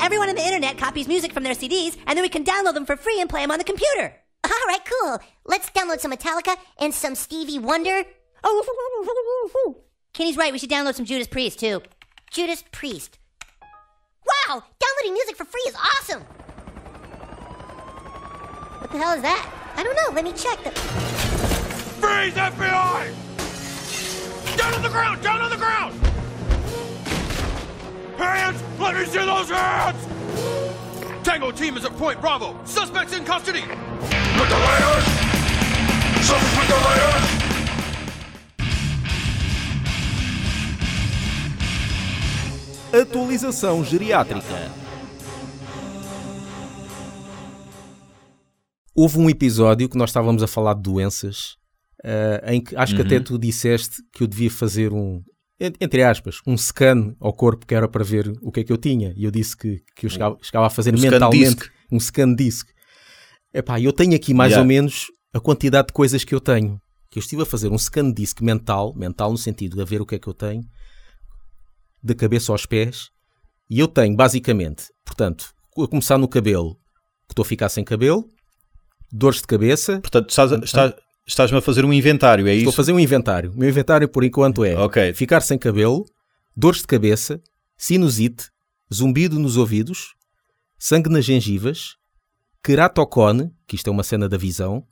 everyone on the internet copies music from their CDs, and then we can download them for free and play them on the computer. All right, cool. Let's download some Metallica and some Stevie Wonder. Oh, Kenny's right. We should download some Judas Priest too. Judas Priest. Wow, downloading music for free is awesome. What the hell is that? I don't know. Let me check. The... Freeze, FBI! Down on the ground! Down on the ground! Hands! Let me see those hands! Tango team is at Point Bravo. Suspects in custody. With the layers! Suspects with the layers! Atualização geriátrica. Houve um episódio que nós estávamos a falar de doenças, eh, em que acho que até tu disseste que eu devia fazer um, entre aspas, um scan ao corpo que era para ver o que é que eu tinha. E eu disse que, que eu chegava, chegava a fazer Um scan mentalmente disc. um scan disc. Epá, eu tenho aqui mais Yeah. ou menos a quantidade de coisas que eu tenho. Que eu estive a fazer um scan disc mental, mental no sentido de a ver o que é que eu tenho, da cabeça aos pés, e eu tenho basicamente, portanto, a começar no cabelo, que estou a ficar sem cabelo, dores de cabeça, Portanto, estás, estás, estás-me a fazer um inventário, é estou a isso? fazer um inventário. O meu inventário por enquanto é Ok. ficar sem cabelo, dores de cabeça, sinusite, zumbido nos ouvidos, sangue nas gengivas, queratocone, que isto é uma cena da visão,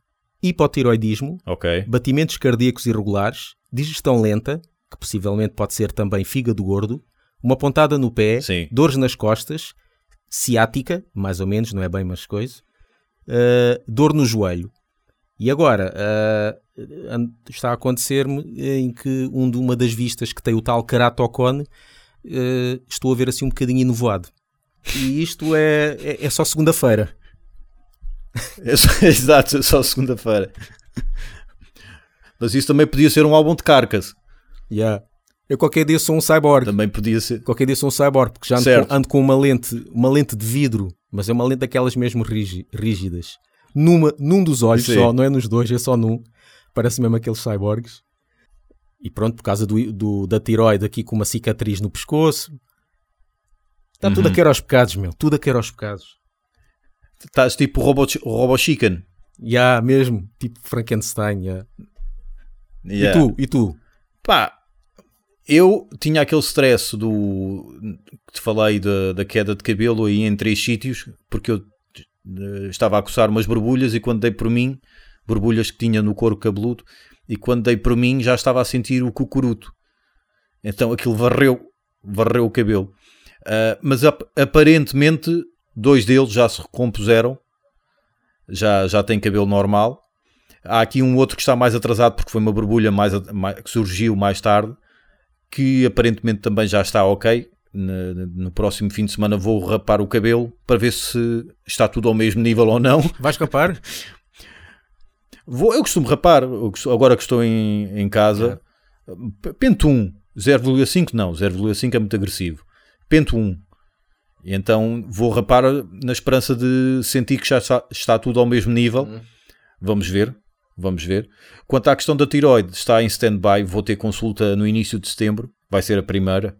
hipotiroidismo, Ok. batimentos cardíacos irregulares, digestão lenta, que possivelmente pode ser também fígado gordo, uma pontada no pé, Sim. dores nas costas, ciática, mais ou menos, não é bem mais coisa, uh, dor no joelho. E agora, uh, está a acontecer-me em que um de uma das vistas que tem o tal keratocone, uh, estou a ver assim um bocadinho enovoado. E isto é, é, é só segunda-feira. É Exato, é só segunda-feira. Mas isso também podia ser um álbum de carcas. Yeah. Eu qualquer dia sou um cyborg. Também podia ser. Qualquer dia sou um cyborg, porque já ando com, ando com uma lente, uma lente de vidro, mas é uma lente daquelas mesmo rígi- rígidas. Numa, num dos olhos Sim. só, não é nos dois, é só num. Parece mesmo aqueles cyborgs. E pronto, por causa do, do- da tiroide aqui com uma cicatriz no pescoço. Está Uhum. tudo a querer aos pecados, meu. Tudo a querer aos pecados. Estás tipo o Robo, Robo Chicken. Já, mesmo. Tipo Frankenstein, já. Yeah. E tu? E tu? Pá, eu tinha aquele stress do que te falei da, da queda de cabelo aí em três sítios, porque eu estava a coçar umas borbulhas e quando dei por mim, borbulhas que tinha no couro cabeludo, e quando dei por mim já estava a sentir o cucuruto. Então aquilo varreu, varreu o cabelo. Ah, mas ap- aparentemente dois deles já se recompuseram, já, já têm cabelo normal. Há aqui um outro que está mais atrasado porque foi uma borbulha mais, mais- que surgiu mais tarde, que aparentemente também já está ok. No, próximo fim de semana vou rapar o cabelo para ver se está tudo ao mesmo nível ou não. Vais capar? Vou, eu costumo rapar, agora que estou em, em casa, p- pento 1, 0,5 não, 0,5 é muito agressivo. Pento 1. E então vou rapar na esperança de sentir que já está, está tudo ao mesmo nível. Vamos ver, vamos ver. Quanto à questão da tiroide, está em stand-by, vou ter consulta no início de setembro, vai ser a primeira,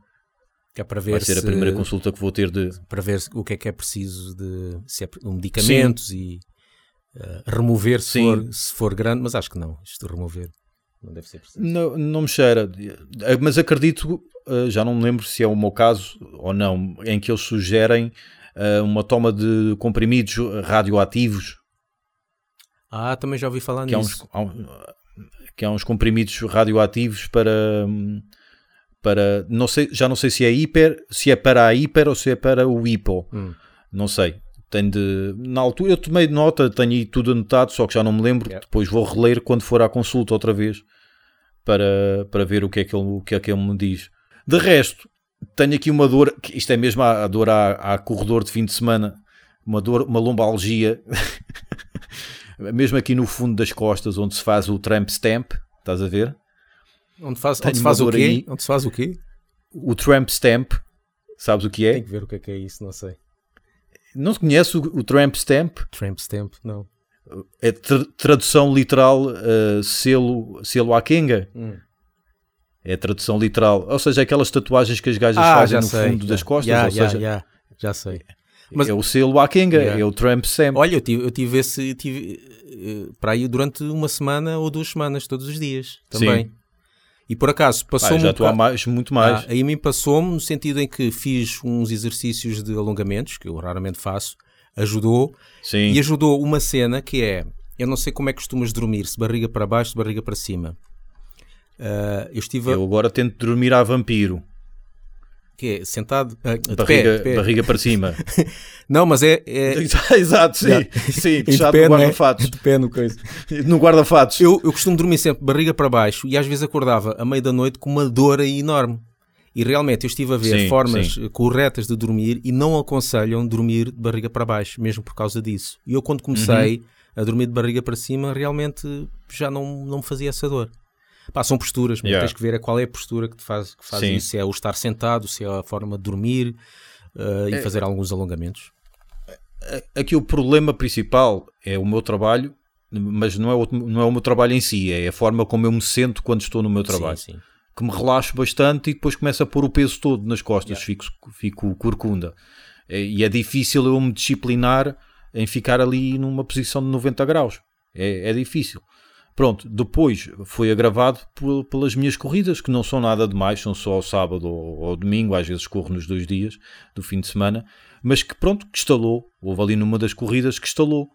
Que é para ver vai ser a se- primeira consulta que vou ter de... para ver o que é que é preciso de se é um medicamentos e eh, remover se Sim. for, se for grande, mas acho que não. Isto de remover não deve ser preciso. Não, não me cheira, Eh, mas acredito, eh, já não me lembro se é o meu caso ou não, em que eles sugerem uma toma de comprimidos radioativos, Ah, também já ouvi falar que há, nisso. uns, há um- que há uns comprimidos radioativos para, hum, para não sei, já não sei se é hiper, se é para a hiper ou se é para o hipo, Hum. não sei. Tenho de, na altura eu tomei nota, tenho aí tudo anotado, só que já não me lembro. Yeah. Depois vou reler quando for à consulta outra vez para, para ver o que, é que ele, o que é que ele me diz. De resto, tenho aqui uma dor, isto é mesmo a, a dor a, a corredor de fim de semana, uma dor, uma lombalgia, mesmo aqui no fundo das costas, onde se faz o tramp stamp, estás a ver? Onde, faz, onde se faz o quê? aí. Onde se faz o quê? O tramp stamp, sabes o que é? Tem que ver o que é que é isso, não sei. Não se conhece o, o tramp stamp? Tramp stamp, não. É tra- tradução literal uh, selo, selo à Kenga. Hum. É tradução literal. Ou seja, aquelas tatuagens que as gajas Ah, fazem no sei. fundo já. das costas. Já, ou já, seja, já, já sei. Mas- é o selo Akenga, Yeah. é o Tramp Sam. Olha, eu tive, eu tive esse. Tive, eh, para aí durante uma semana ou duas semanas, todos os dias também. Sim. E por acaso passou-me. já um estou há mais, muito mais. Ah, aí a mim passou-me no sentido em que fiz uns exercícios de alongamentos, que eu raramente faço, ajudou. Sim. E ajudou uma cena que é: eu não sei como é que costumas dormir, se barriga para baixo, se barriga para cima. Ah, eu estive. Eu agora tento dormir a vampiro. Que é, sentado. de Barriga, pé, de pé. barriga para cima. Não, mas é. é Exato, sim. Yeah. Sim, fechado no não é? guarda-fatos. De pé no coisa. No guarda-fatos. Eu, eu costumo dormir sempre barriga para baixo e às vezes acordava à meia da noite com uma dor aí enorme. E realmente eu estive a ver Sim, formas sim. eh, corretas de dormir e não aconselham dormir de barriga para baixo, mesmo por causa disso. E eu, quando comecei Uhum. a dormir de barriga para cima, realmente já não, não me fazia essa dor. Pá, são posturas, mas Yeah. tens que ver é qual é a postura que te faz, que faz Sim. isso. Se é o estar sentado, se é a forma de dormir É. e fazer alguns alongamentos. Aqui o problema principal é o meu trabalho, mas não é, o, não é o meu trabalho em si, é a forma como eu me sento quando estou no meu trabalho. Sim, sim. que me relaxo bastante e depois começo a pôr o peso todo nas costas, fico, fico corcunda. É- E é difícil eu me disciplinar em ficar ali numa posição de 90 graus. É, é difícil. Pronto, depois foi agravado pelas minhas corridas, que não são nada demais, são só ao sábado ou ao domingo, às vezes corro nos dois dias do fim de semana, mas que pronto, que estalou. Houve ali numa das corridas que estalou.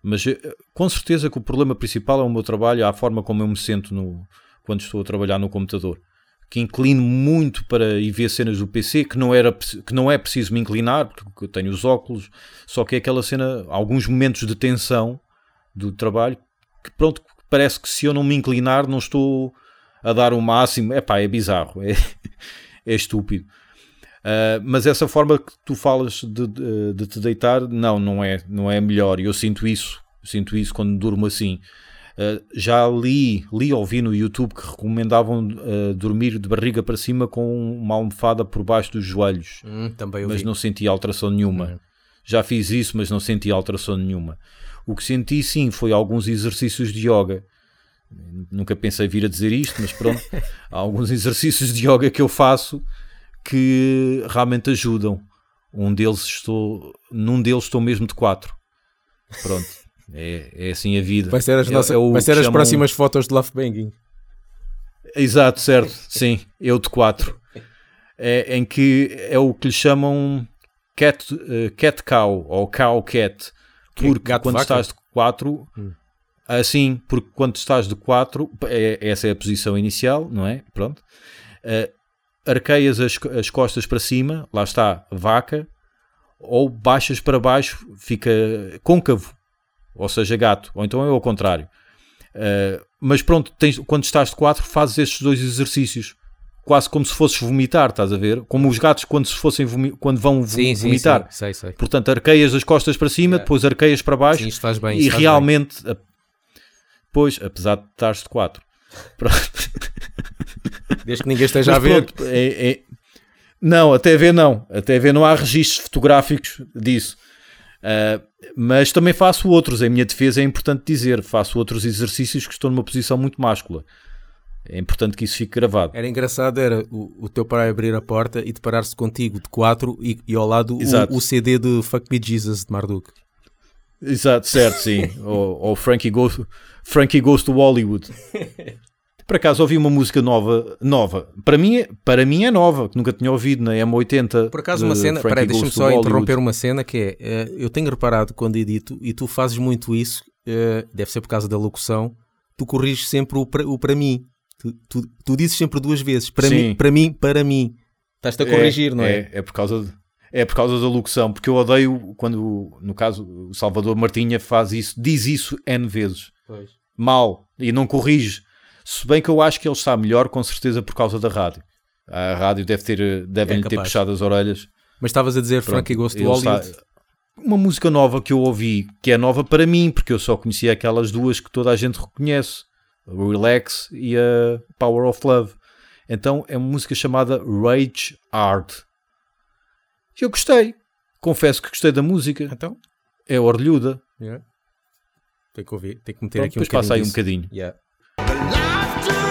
Mas eh, com certeza que o problema principal é o meu trabalho, a forma como eu me sento no, quando estou a trabalhar no computador. Que inclino muito para ir ver cenas do PC, que não, era, que não é preciso me inclinar, porque eu tenho os óculos, só que é aquela cena, alguns momentos de tensão do trabalho, que pronto, parece que se eu não me inclinar não estou a dar o máximo. Epá, é bizarro, é, é estúpido. Uh, mas essa forma que tu falas de, de, de te deitar, não, não é, não é melhor. Eu sinto isso, sinto isso quando durmo assim. Uh, já li, li ou vi no YouTube que recomendavam uh, dormir de barriga para cima com uma almofada por baixo dos joelhos, Hum, mas vi. não senti alteração nenhuma. Já fiz isso, mas não senti alteração nenhuma. O que senti sim foi alguns exercícios de yoga. Nunca pensei vir a dizer isto, mas pronto, há alguns exercícios de yoga que eu faço que realmente ajudam. Um deles estou, num deles estou mesmo de quatro. Pronto, é, é assim a vida. Vai ser as, É- nossas, é vai ser as próximas fotos de Love Banging. Exato, certo, sim, eu de quatro. É, em que é o que lhe chamam cat, eh, cat cow ou cow cat. É Porque quando estás de quatro, assim, porque quando estás de quatro, é, essa é a posição inicial, não é? Pronto. Eh, arqueias as, as costas para cima, lá está, vaca, ou baixas para baixo, fica côncavo, ou seja, gato, ou então é ao contrário. Uh, mas pronto, tens- quando estás de quatro, fazes estes dois exercícios, quase como se fosses vomitar, estás a ver? Como os gatos quando, se fossem quando vão vo- vomitar. sei, sei. Portanto, arqueias as costas para cima, depois arqueias para baixo Sim, faz bem. e realmente, a- pois, apesar de estares de quatro, bem. Desde que ninguém esteja Mas a ver. pronto, é- é- Não, até ver não. Até ver não há registros fotográficos disso. Ah, mas também faço outros. Em minha defesa é importante dizer. Faço outros exercícios que estou numa posição muito máscula. É importante que isso fique gravado. Era engraçado, era o, o teu pai abrir a porta e deparar-se contigo de quatro e, e ao lado o, o CD de Fuck Me Jesus de Marduk. Exato, certo, sim. ou, ou Frankie, Goes, Frankie Goes to Hollywood. Por acaso ouvi uma música nova, nova. Para mim, é- para mim é nova, que nunca tinha ouvido na M80. Por acaso, uma cena, Frankie peraí, deixa-me só interromper uma cena que é: eh, eu tenho reparado quando edito e tu fazes muito isso, eh, deve ser por causa da locução, tu corriges sempre o para, o para mim. Tu, tu, tu dizes sempre duas vezes: para Sim. mim, para mim, para mim. Estás-te a corrigir, não é? É, por causa de- é por causa da locução, porque eu odeio quando, no caso, o Salvador Martinha faz isso, diz isso N vezes. Pois. Mal. E não corrige. Se bem que eu acho que ele está melhor, com certeza, por causa da rádio. A rádio deve ter, devem-lhe ter É capaz. puxado as orelhas. Mas estavas a dizer Pronto, Frankie Goes to ele está- Hollywood. Uma música nova que eu ouvi, que é nova para mim, porque eu só conhecia aquelas duas que toda a gente reconhece: Relax e a Power of Love. Então é uma música chamada Rage Hard. E eu gostei. Confesso que gostei da música. Então, É orlhuda. yeah. tem que ouvir, tem que meter Pronto, aqui um depois passa aí um bocadinho. bocadinho. Yeah.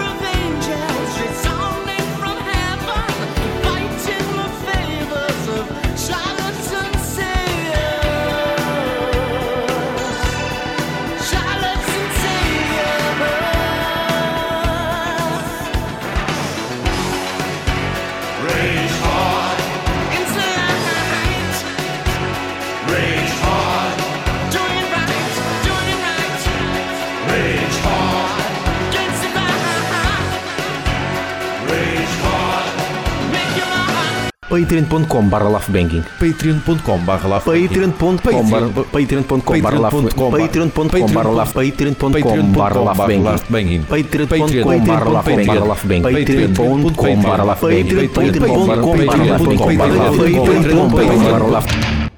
Patreon.com barra laughbanging. patreon.com barra barra Patreon.com barra laughbanging. Patreon.com barra laugh Patreon.com barra laughbanging. Patreon.com barra laughbanging. Patreon.com barra laughbanging. Patreon.com barra laughbanging.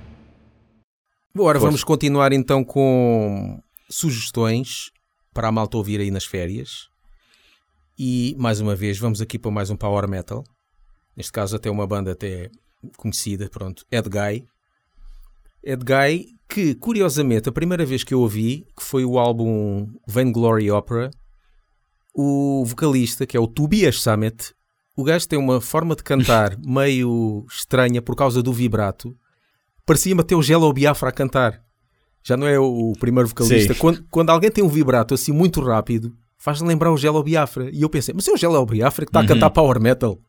Agora vamos continuar então com sugestões para a malta ouvir aí nas férias. E mais uma vez vamos aqui para mais um power metal. Neste caso até uma banda até conhecida, pronto, Ed Guy. Ed Guy que curiosamente a primeira vez que eu ouvi, que foi o álbum Vainglory Opera, o vocalista, que é o Tobias Sammet, o gajo tem uma forma de cantar meio estranha por causa do vibrato. Parecia-me até o Gelo Biafra a cantar. Já não é o primeiro vocalista. Quando, quando alguém tem um vibrato assim muito rápido, faz lembrar o Gelo Biafra. E eu pensei, mas é o Gelo Biafra que está a cantar power metal.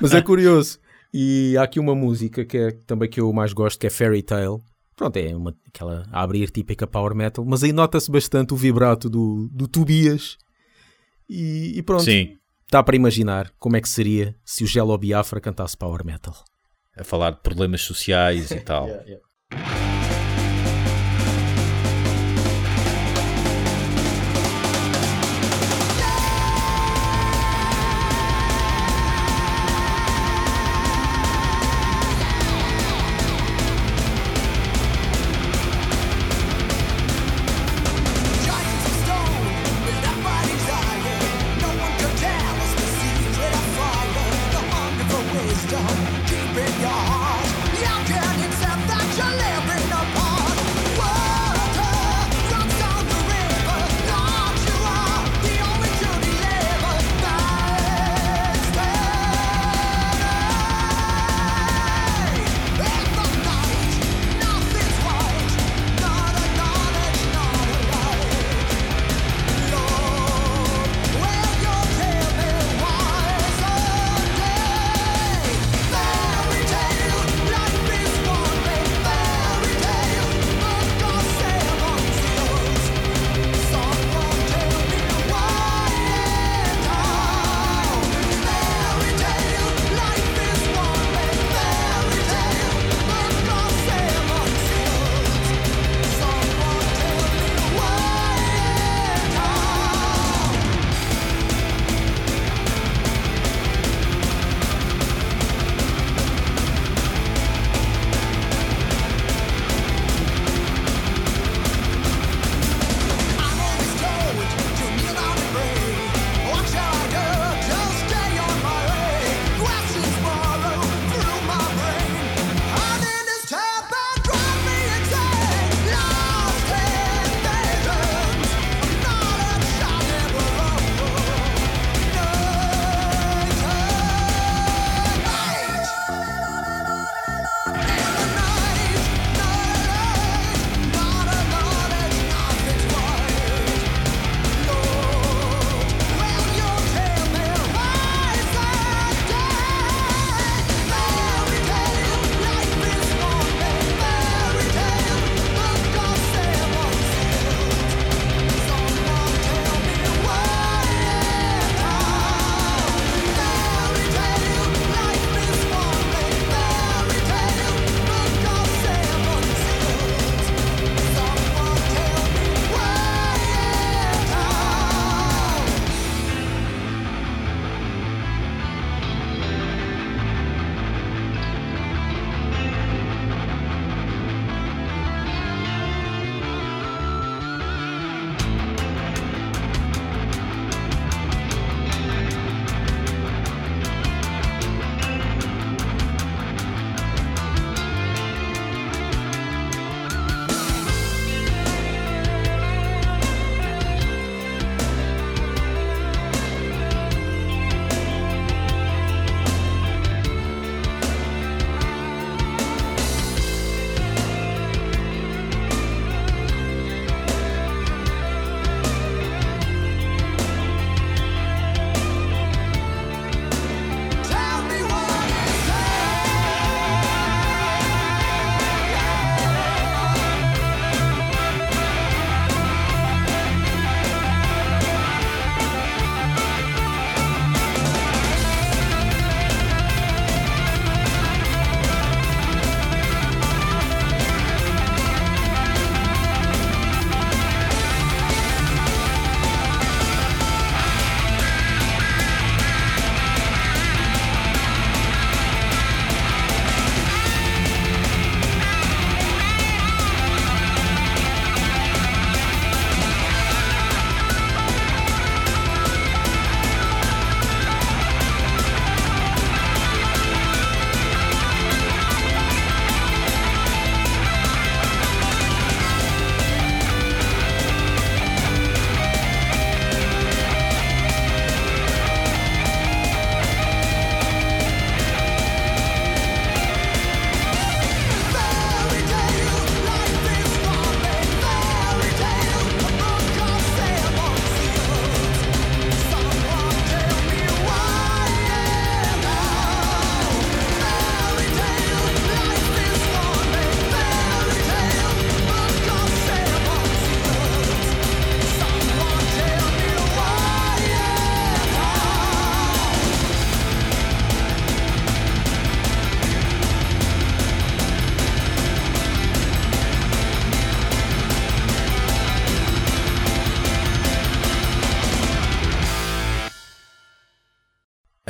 Mas é curioso. E há aqui uma música que é também que eu mais gosto, que é Fairy Tale. Pronto, é uma, aquela a abrir típica power metal, mas aí nota-se bastante o vibrato do, do Tobias. E, e pronto, Sim. dá para imaginar como é que seria se o Gelo Biafra cantasse power metal. A falar de problemas sociais e tal. Giants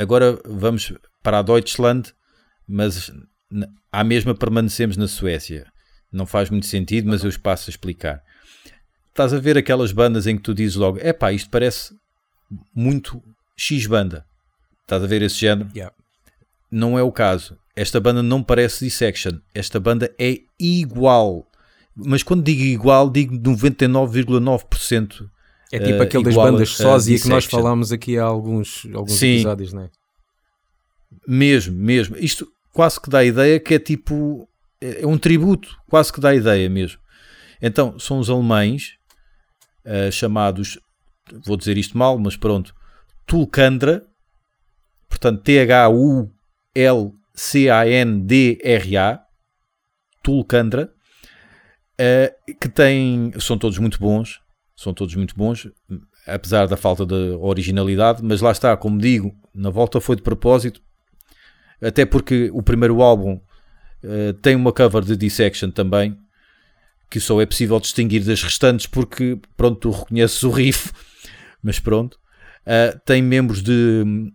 agora vamos para a Deutschland, mas à mesma permanecemos na Suécia. Não faz muito sentido, mas eu os passo a explicar. Estás a ver aquelas bandas em que tu dizes logo: epá, isto parece muito X banda. Estás a ver esse género? Yeah. Não é o caso. Esta banda não parece Dissection. Esta banda é igual. Mas quando digo igual, digo 99,9%. É tipo eh, aquele das bandas sósia que nós falámos aqui há alguns, alguns Sim. episódios, não é? Mesmo, mesmo. Isto quase que dá a ideia que é tipo. É é um tributo, quase que dá a ideia mesmo. Então, são os alemães eh, chamados. Vou dizer isto mal, mas pronto. Tulcandra. Portanto, T-H-U-L-C-A-N-D-R-A. Tulcandra. eh, que tem. São todos muito bons. São todos muito bons. Apesar da falta de originalidade. Mas lá está, como digo, na volta foi de propósito até porque o primeiro álbum eh, tem uma cover de Dissection também, que só é possível distinguir das restantes porque, pronto, tu reconheces o riff, mas pronto. Eh, tem membros de hum,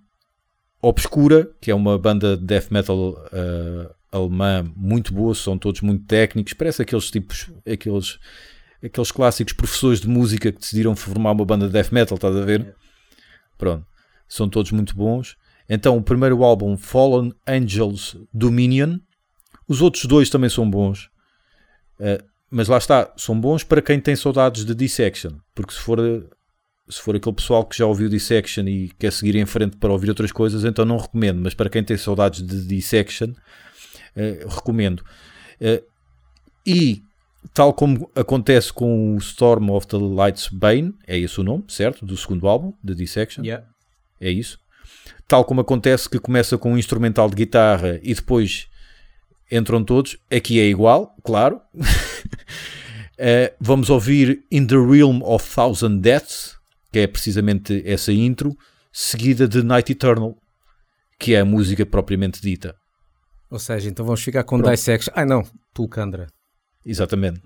Obscura, que é uma banda de death metal eh, alemã muito boa, são todos muito técnicos, parece aqueles tipos, aqueles, aqueles clássicos professores de música que decidiram formar uma banda de death metal, estás a ver? Pronto, são todos muito bons. Então, o primeiro álbum, Fallen Angels Dominion. Os outros dois também são bons. Uh, mas lá está, são bons para quem tem saudades de Dissection. Porque se for, se for aquele pessoal que já ouviu Dissection e quer seguir em frente para ouvir outras coisas, então não recomendo. Mas para quem tem saudades de Dissection, uh, recomendo. Uh, e, tal como acontece com o Storm of the Lights Bane, é esse o nome, certo? Do segundo álbum, de Dissection. Yeah. É isso. Tal como acontece que começa com um instrumental de guitarra e depois entram todos. Aqui é igual, claro. Eh, vamos ouvir In the Realm of Thousand Deaths, que é precisamente essa intro, seguida de Night Eternal, que é a música propriamente dita. Ou seja, então vamos ficar com Pronto. Dissection. Ai não, Tulcandra. Exatamente.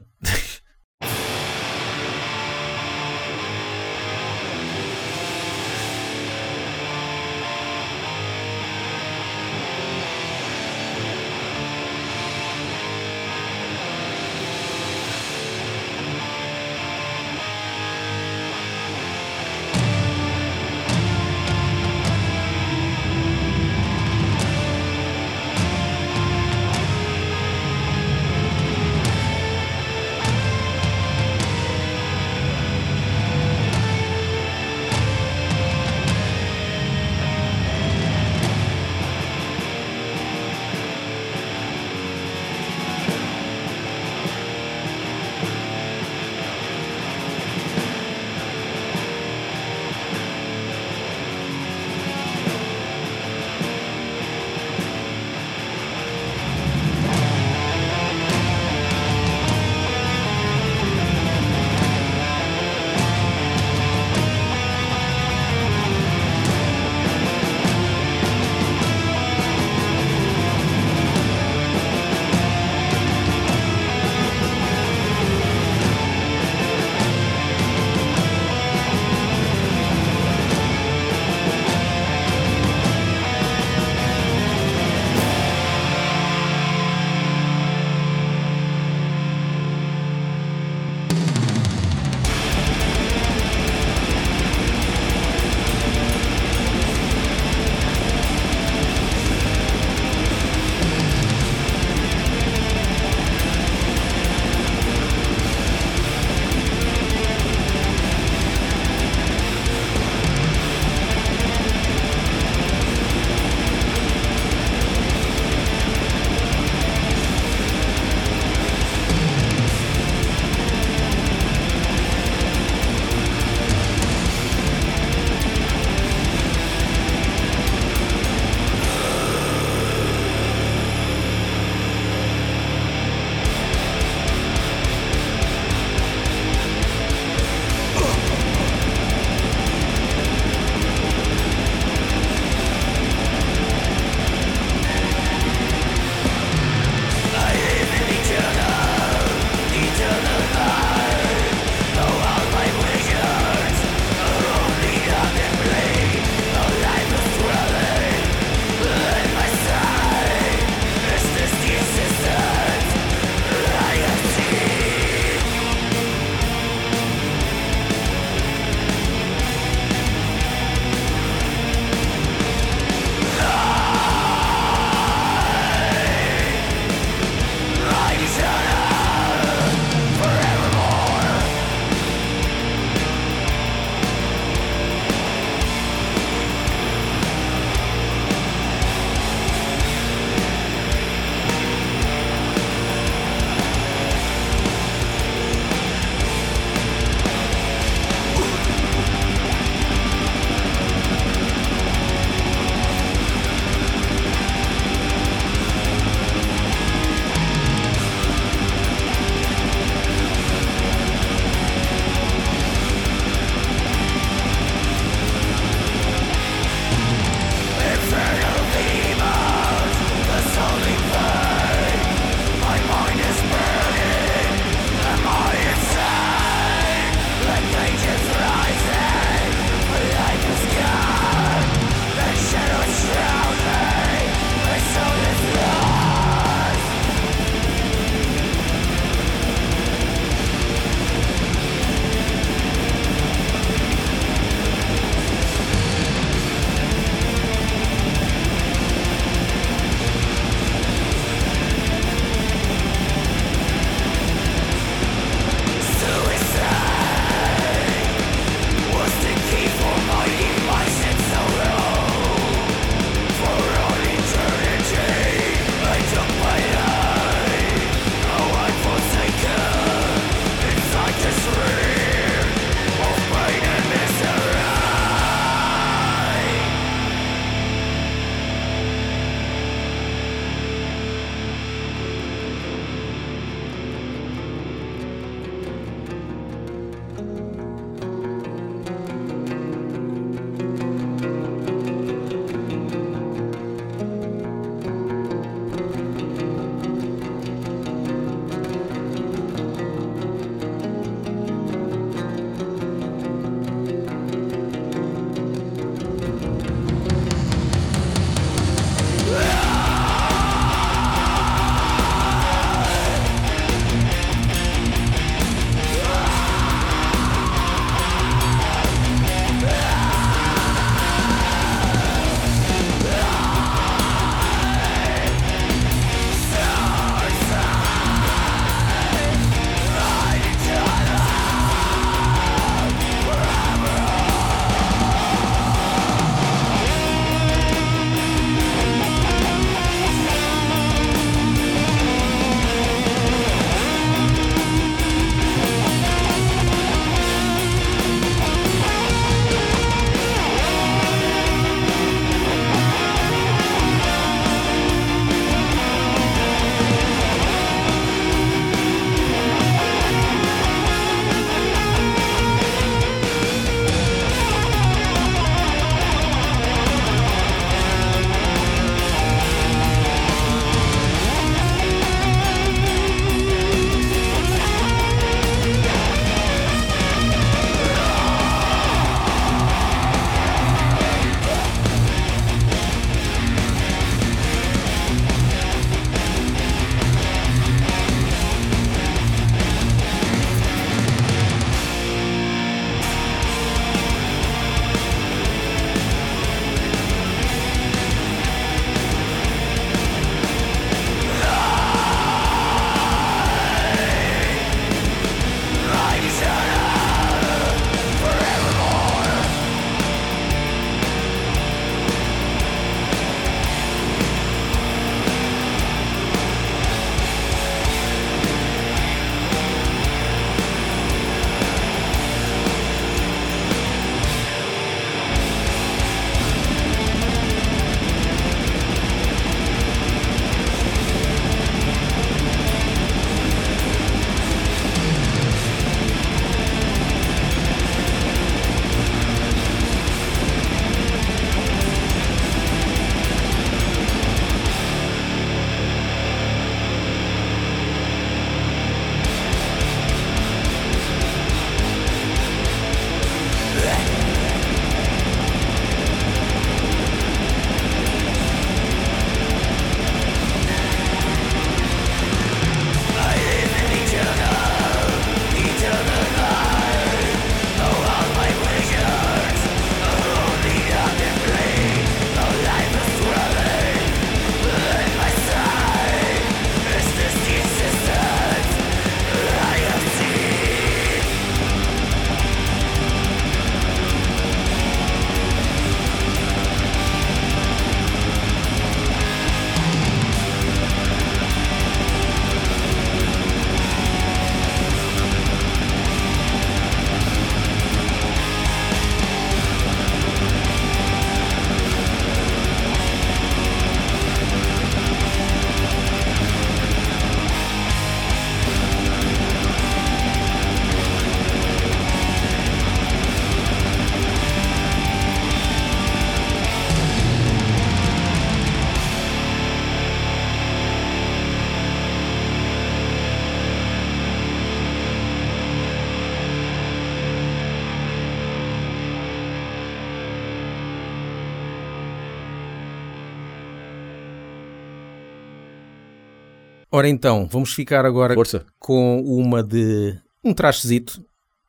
Ora então, vamos ficar agora Força. com uma de um trashezito,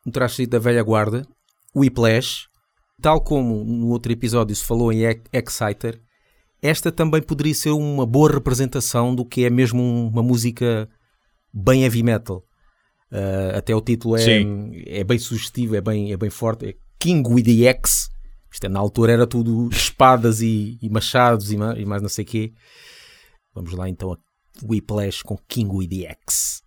um trashezito da velha guarda, Whiplash. Tal como no outro episódio se falou em Ex- Exciter, esta também poderia ser uma boa representação do que é mesmo uma música bem heavy metal. Uh, até o título é, Sim. é bem sugestivo, é bem, é bem forte. É King with the X. Isto é, na altura era tudo espadas e, e machados e, e mais não sei o quê. Vamos lá então a Whiplash com King with the X.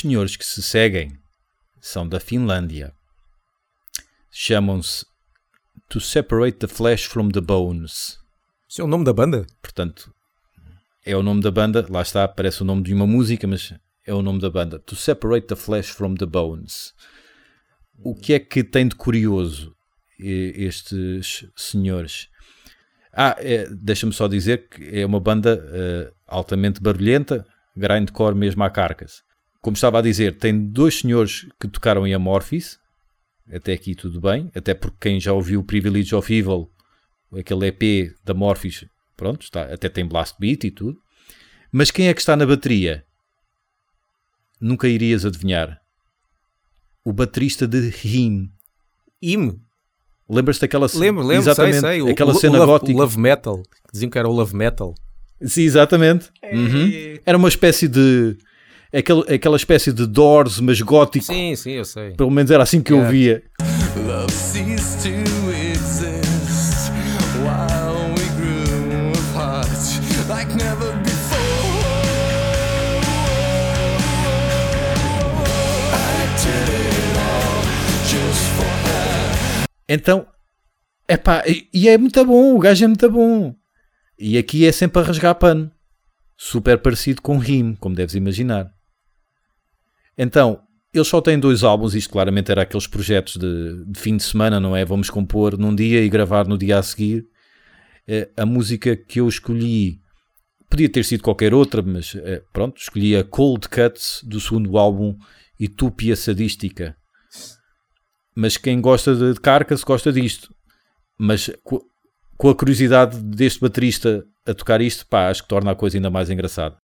Os senhores que se seguem são da Finlândia. Chamam-se To Separate the Flesh from the Bones. Isso é o nome da banda? Portanto, é o nome da banda. Lá está, parece o nome de uma música, mas é o nome da banda. To Separate the Flesh from the Bones. O que é que tem de curioso estes senhores? Ah, é, deixa-me só dizer que é uma banda eh, altamente barulhenta, grindcore mesmo à carcas. Como estava a dizer, tem dois senhores que tocaram em Amorphis, até aqui tudo bem, até porque quem já ouviu Privilege of Evil, aquele EP da Amorphis, pronto, está, até tem blast beat e tudo. Mas quem é que está na bateria? Nunca irias adivinhar. O baterista de Him. Im. Lembras-te daquela cena? Lembro, lembro, Exatamente, sei, sei. Aquela o, cena o love, gótica. o Love Metal. que Diziam que era o Love Metal. Sim, exatamente. Uhum. Era uma espécie de. Aquela, aquela espécie de Doors, mas gótico. Sim, sim, eu sei. Pelo menos era assim que eu É. via. Love ceased to exist while we grew apart like never before. I did it all just for her. Então, epá, e- e é muito bom, o gajo é muito bom. E aqui é sempre a rasgar pano. Super parecido com Rim, como deves imaginar. Então, eles só têm dois álbuns, isto claramente era aqueles projetos de, de fim de semana, não é? Vamos compor num dia e gravar no dia a seguir. Eh, a música que eu escolhi podia ter sido qualquer outra, mas eh, pronto, escolhi a Cold Cuts do segundo álbum Utopia Sadística. Mas quem gosta de Carcass gosta disto. Mas co- com a curiosidade deste baterista a tocar isto, pá, acho que torna a coisa ainda mais engraçada.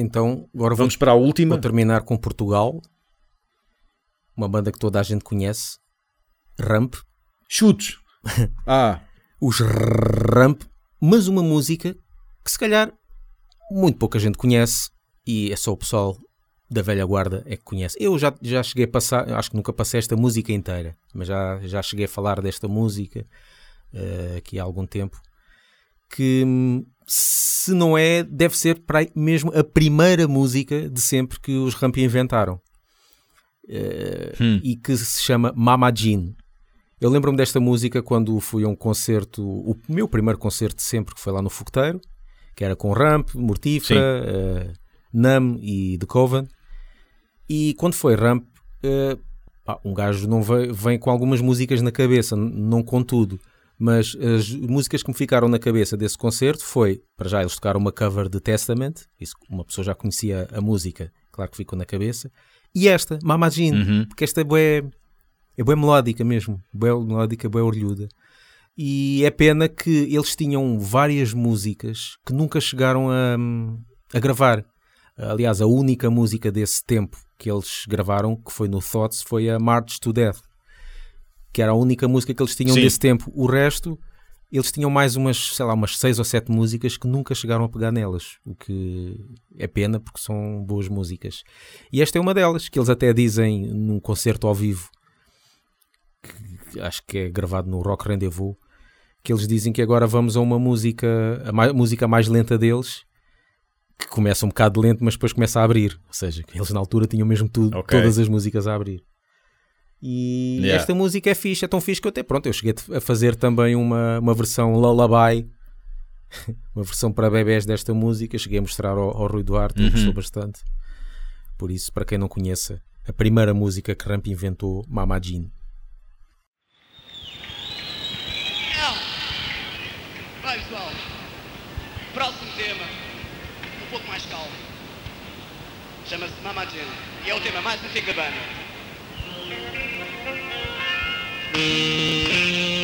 Então, agora vamos Vamos para a última. vou terminar com Portugal. Uma banda que toda a gente conhece. Ramp. Chutes. Ah, Os Ramp. Mas uma música que se calhar muito pouca gente conhece e é só o pessoal da velha guarda é que conhece. Eu já, já cheguei a passar, acho que nunca passei esta música inteira, mas já, já cheguei a falar desta música eh, aqui há algum tempo. Que hum, se não é, deve ser para aí mesmo a primeira música de sempre que os Ramp inventaram. Eh, Hum. E que se chama Mama Jean. Eu lembro-me desta música quando fui a um concerto, o meu primeiro concerto de sempre, que foi lá no Fogoteiro, que era com Ramp, Mortífera, eh, Nam e The Coven. E quando foi Ramp, eh, pá, um gajo não vem, vem com algumas músicas na cabeça, não com tudo. Mas as músicas que me ficaram na cabeça desse concerto foi, para já eles tocaram uma cover de Testament, isso uma pessoa já conhecia a música, claro que ficou na cabeça. E esta, Mama Jean, Uhum. porque esta é bué, é bué melódica mesmo, bué melódica, bué orlhuda. E é pena que eles tinham várias músicas que nunca chegaram a, a gravar. Aliás, a única música desse tempo que eles gravaram, que foi no Thoughts, foi a March to Death, que era a única música que eles tinham Sim. desse tempo. O resto, eles tinham mais umas, sei lá, umas seis ou sete músicas que nunca chegaram a pegar nelas, o que é pena porque são boas músicas. E esta é uma delas, que eles até dizem num concerto ao vivo, que acho que é gravado no Rock Rendezvous, que eles dizem que agora vamos a uma música, a mai- música mais lenta deles, que começa um bocado lento, mas depois começa a abrir. Ou seja, eles na altura tinham mesmo tudo, Ok. todas as músicas a abrir. E Yeah. esta música é fixe, é tão fixe que eu até pronto, eu cheguei a fazer também uma, uma versão lullaby uma versão para bebés desta música. Cheguei a mostrar ao, ao Rui Duarte, ele gostou bastante. Por isso, para quem não conheça, a primeira música que Ramp inventou, Mama Jean. Vai pessoal, próximo tema, um pouco mais calmo. Chama-se Mama Jane e é o tema mais antigo da banda. Thank you.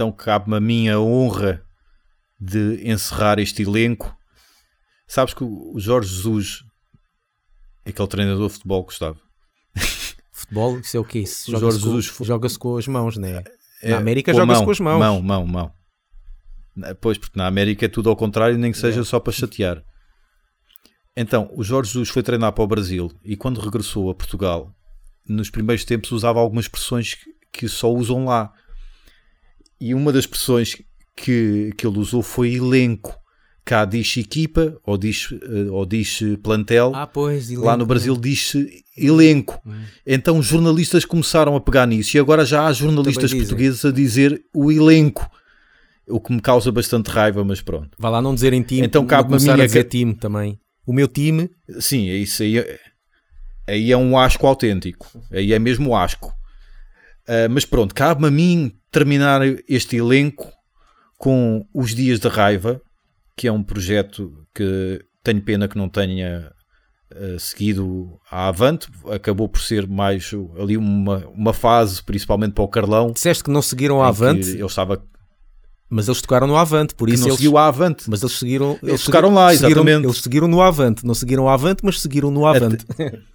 Então cabe-me a minha honra de encerrar este elenco. Sabes que o Jorge Jesus, aquele treinador de futebol, Gustavo, Futebol, isso é o quê? Isso Joga-se Jorge com, Jesus joga-se com as mãos, né? É, Na América a joga-se com as mãos. Mão, mão, mão. Pois, porque na América é tudo ao contrário, nem que É. seja só para chatear. Então, o Jorge Jesus foi treinar para o Brasil e quando regressou a Portugal, nos primeiros tempos usava algumas expressões que- que só usam lá. E uma das expressões que, que ele usou foi elenco. Cá diz equipa ou diz, eh, ou diz plantel. Ah, pois. Lá no Brasil diz-se elenco. Então os jornalistas começaram a pegar nisso e agora já há jornalistas portugueses a dizer o elenco. O que me causa bastante raiva, mas pronto. Vai lá não dizerem time. Então a começar mim a é dizer que- time também. O meu time, Sim, é isso aí. é- Aí é um asco autêntico. Aí é mesmo asco. Ah, mas pronto, cabe-me a mim terminar este elenco com Os Dias de Raiva, que é um projeto que tenho pena que não tenha ah, seguido à avante. Acabou por ser mais ali uma, uma fase, principalmente para o Carlão. disseste que não seguiram a que Avante, Ele estava mas eles tocaram no Avante, por que isso não eles, seguiu à avante. mas eles seguiram, eles tocaram segui- lá, seguiram- exatamente. Eles seguiram no Avante, não seguiram o Avante, mas seguiram no Avante.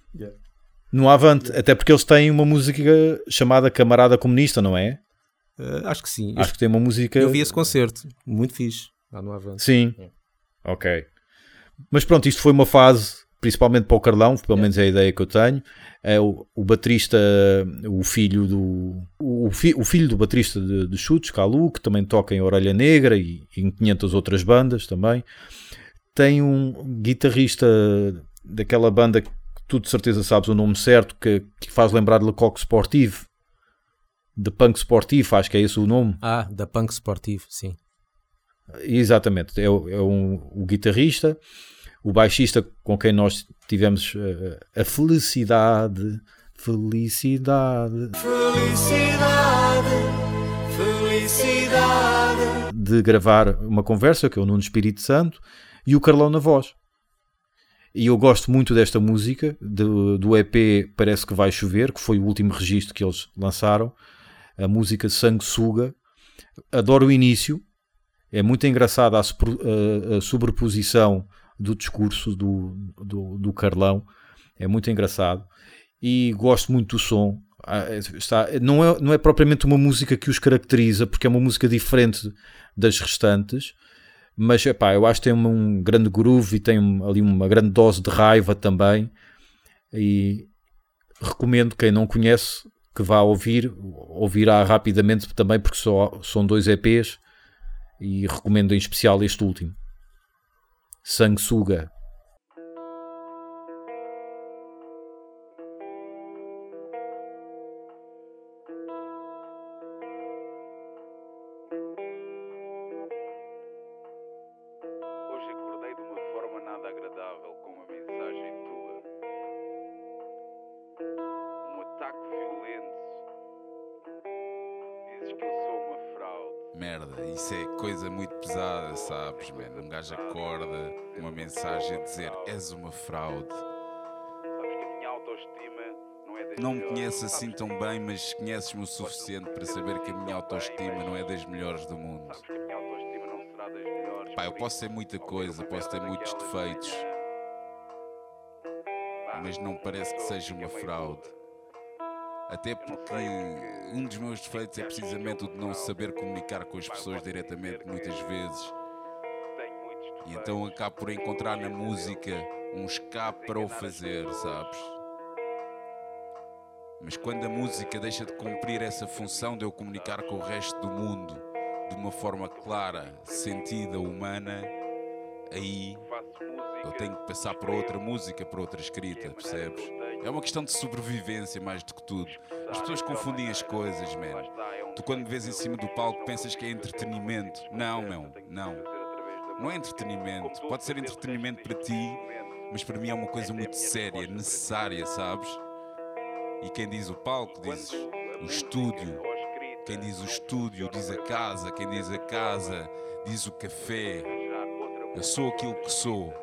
No Avante, até porque eles têm uma música chamada Camarada Comunista, não é? Eh, acho que sim. Acho que tem uma música. Eu vi esse concerto, muito fixe, lá no Avante. Sim. Ok. Mas pronto, isto foi uma fase, principalmente para o Carlão, pelo menos é a ideia que eu tenho. É o, o baterista, o filho do. O, fi- o filho do baterista de, de Chutes, Calu, que também toca em Orelha Negra e, em 500 outras bandas também. Tem um guitarrista daquela banda tu de certeza sabes o nome certo, que, que faz lembrar de Lecoq Sportive, de Punk Sportive, acho que é esse o nome. Ah, da Punk Sportivo, sim. Exatamente, é, o- é um, o guitarrista, o baixista com quem nós tivemos eh, a felicidade, felicidade de gravar uma conversa, que é o Nuno Espírito Santo, e o Carlão na voz. E eu gosto muito desta música, do, do EP Parece que Vai Chover, que foi o último registro que eles lançaram, a música Sanguessuga. Adoro o início, é muito engraçada a, a- sobreposição do discurso do, do, do Carlão, é muito engraçado. E gosto muito do som. Ah, Está, não, é, não é propriamente uma música que os caracteriza, porque é uma música diferente das restantes, mas epá, eu acho que tem um grande groove e tem ali uma grande dose de raiva também. E recomendo quem não conhece que vá ouvir, ouvirá rapidamente também, porque só, são dois EPs e recomendo em especial este último. Sanguessuga. Mensagem a dizer és uma fraude. Não me conheces assim tão bem, mas conheces-me o suficiente para saber que a minha autoestima não é das melhores do mundo. Pá, eu posso ser muita coisa, posso ter muitos defeitos, mas não parece que seja uma fraude. Até porque um dos meus defeitos é precisamente o de não saber comunicar com as pessoas diretamente, muitas vezes. E então acabo por encontrar na música um escape para o fazer, sabes? Mas quando a música deixa de cumprir essa função de eu comunicar com o resto do mundo de uma forma clara, sentida, humana, aí eu tenho que passar para outra música, para outra escrita, percebes? É uma questão de sobrevivência mais do que tudo. As pessoas confundem as coisas, man. Tu quando me vês em cima do palco pensas que é entretenimento. Não, meu, não. Não é entretenimento. Pode ser entretenimento para ti, mas para mim é uma coisa muito séria, necessária, sabes? E quem diz o palco diz o estúdio. Quem diz o estúdio diz a casa. Quem diz a casa diz o café. Eu sou aquilo que sou.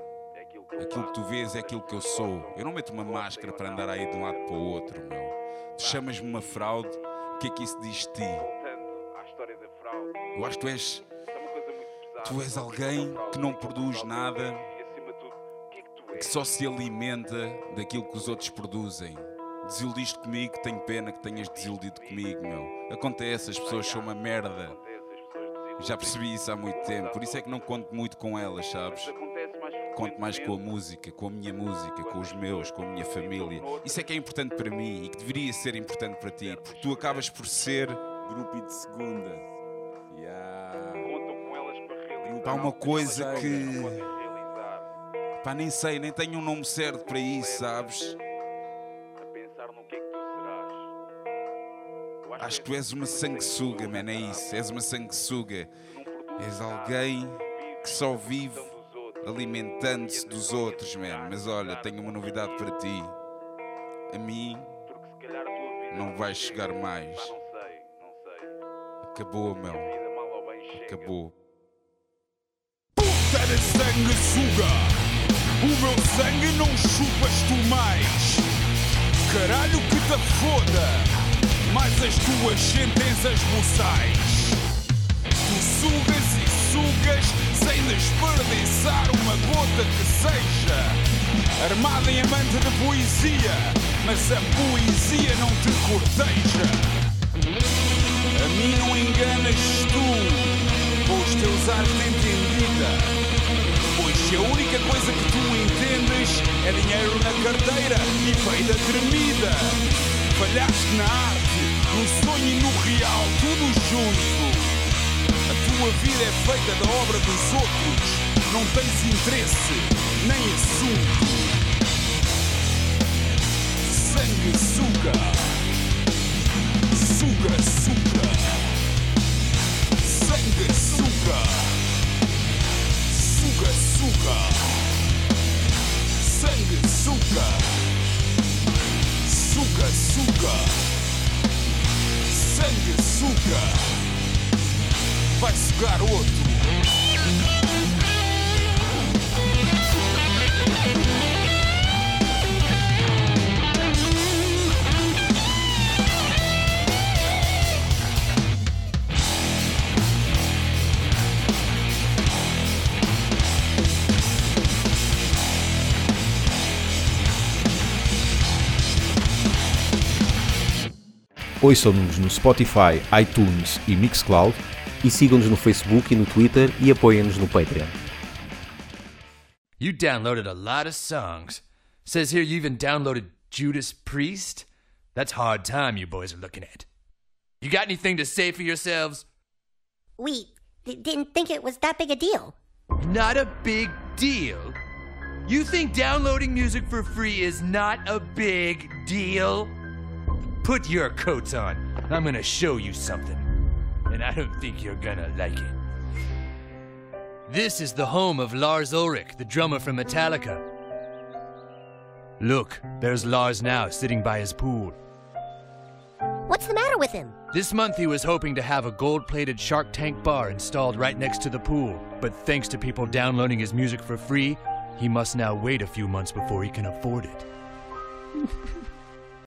Aquilo que tu vês é aquilo que eu sou. Eu não meto uma máscara para andar aí de um lado para o outro, meu. Tu chamas-me uma fraude, o que é que isso diz de ti? Eu acho que tu és, tu és alguém que não produz nada, que só se alimenta daquilo que os outros produzem. Desiludiste comigo, tenho pena que tenhas desiludido comigo, meu. Acontece, as pessoas são uma merda. Já percebi isso há muito tempo, por isso é que não conto muito com elas, sabes? Conto mais com a música, com a minha música, com os meus, com a minha família. Isso é que é importante para mim e que deveria ser importante para ti, porque tu acabas por ser grupo de segunda. Yeah. Pá, uma coisa que- realizar. Pá, nem sei, nem tenho um nome certo para isso, sabes? A pensar no que é que tu serás. Eu Acho que tu és uma sanguessuga, man, é isso. És uma sanguessuga. És alguém que só vive alimentando-se dos outros, man. Mas olha, tenho uma novidade para ti. A mim não vai chegar mais. Pá, não sei, não sei. Acabou, meu. Acabou. Puta de sanguessuga! O meu sangue não chupas tu mais! Caralho que te foda! Mais as tuas sentenças buçais! Tu sugas e sugas sem desperdiçar uma gota que seja. Armada em amante de poesia, mas a poesia não te corteja. A mim não enganas tu, com os teus ares de entendida. Pois se a única coisa que tu entendes é dinheiro na carteira e peida tremida. Falhaste na arte, no sonho e no real, tudo junto. A tua vida é feita da obra dos outros. Não tens interesse, nem assunto. Sangue suga. Suga, suga. Sangue. Suga, suga. Suga, suga. Suga. Vai sugar. Ouçam-nos no Spotify, iTunes e Mixcloud. E sigam-nos no Facebook e no Twitter e apoiem-nos no Patreon. You downloaded a lot of songs. Says here you even downloaded Judas Priest. That's hard time you boys are looking at. You got anything to say for yourselves? We d- didn't think it was that big a deal. Not a big deal. You think downloading music for free is not a big deal? Put your coats on. I'm gonna show you something. And I don't think you're gonna like it. This is the home of Lars Ulrich, the drummer from Metallica. Look, there's Lars now sitting by his pool. What's the matter with him? This month he was hoping to have a gold plated Shark Tank bar installed right next to the pool, but thanks to people downloading his music for free, he must now wait a few months before he can afford it.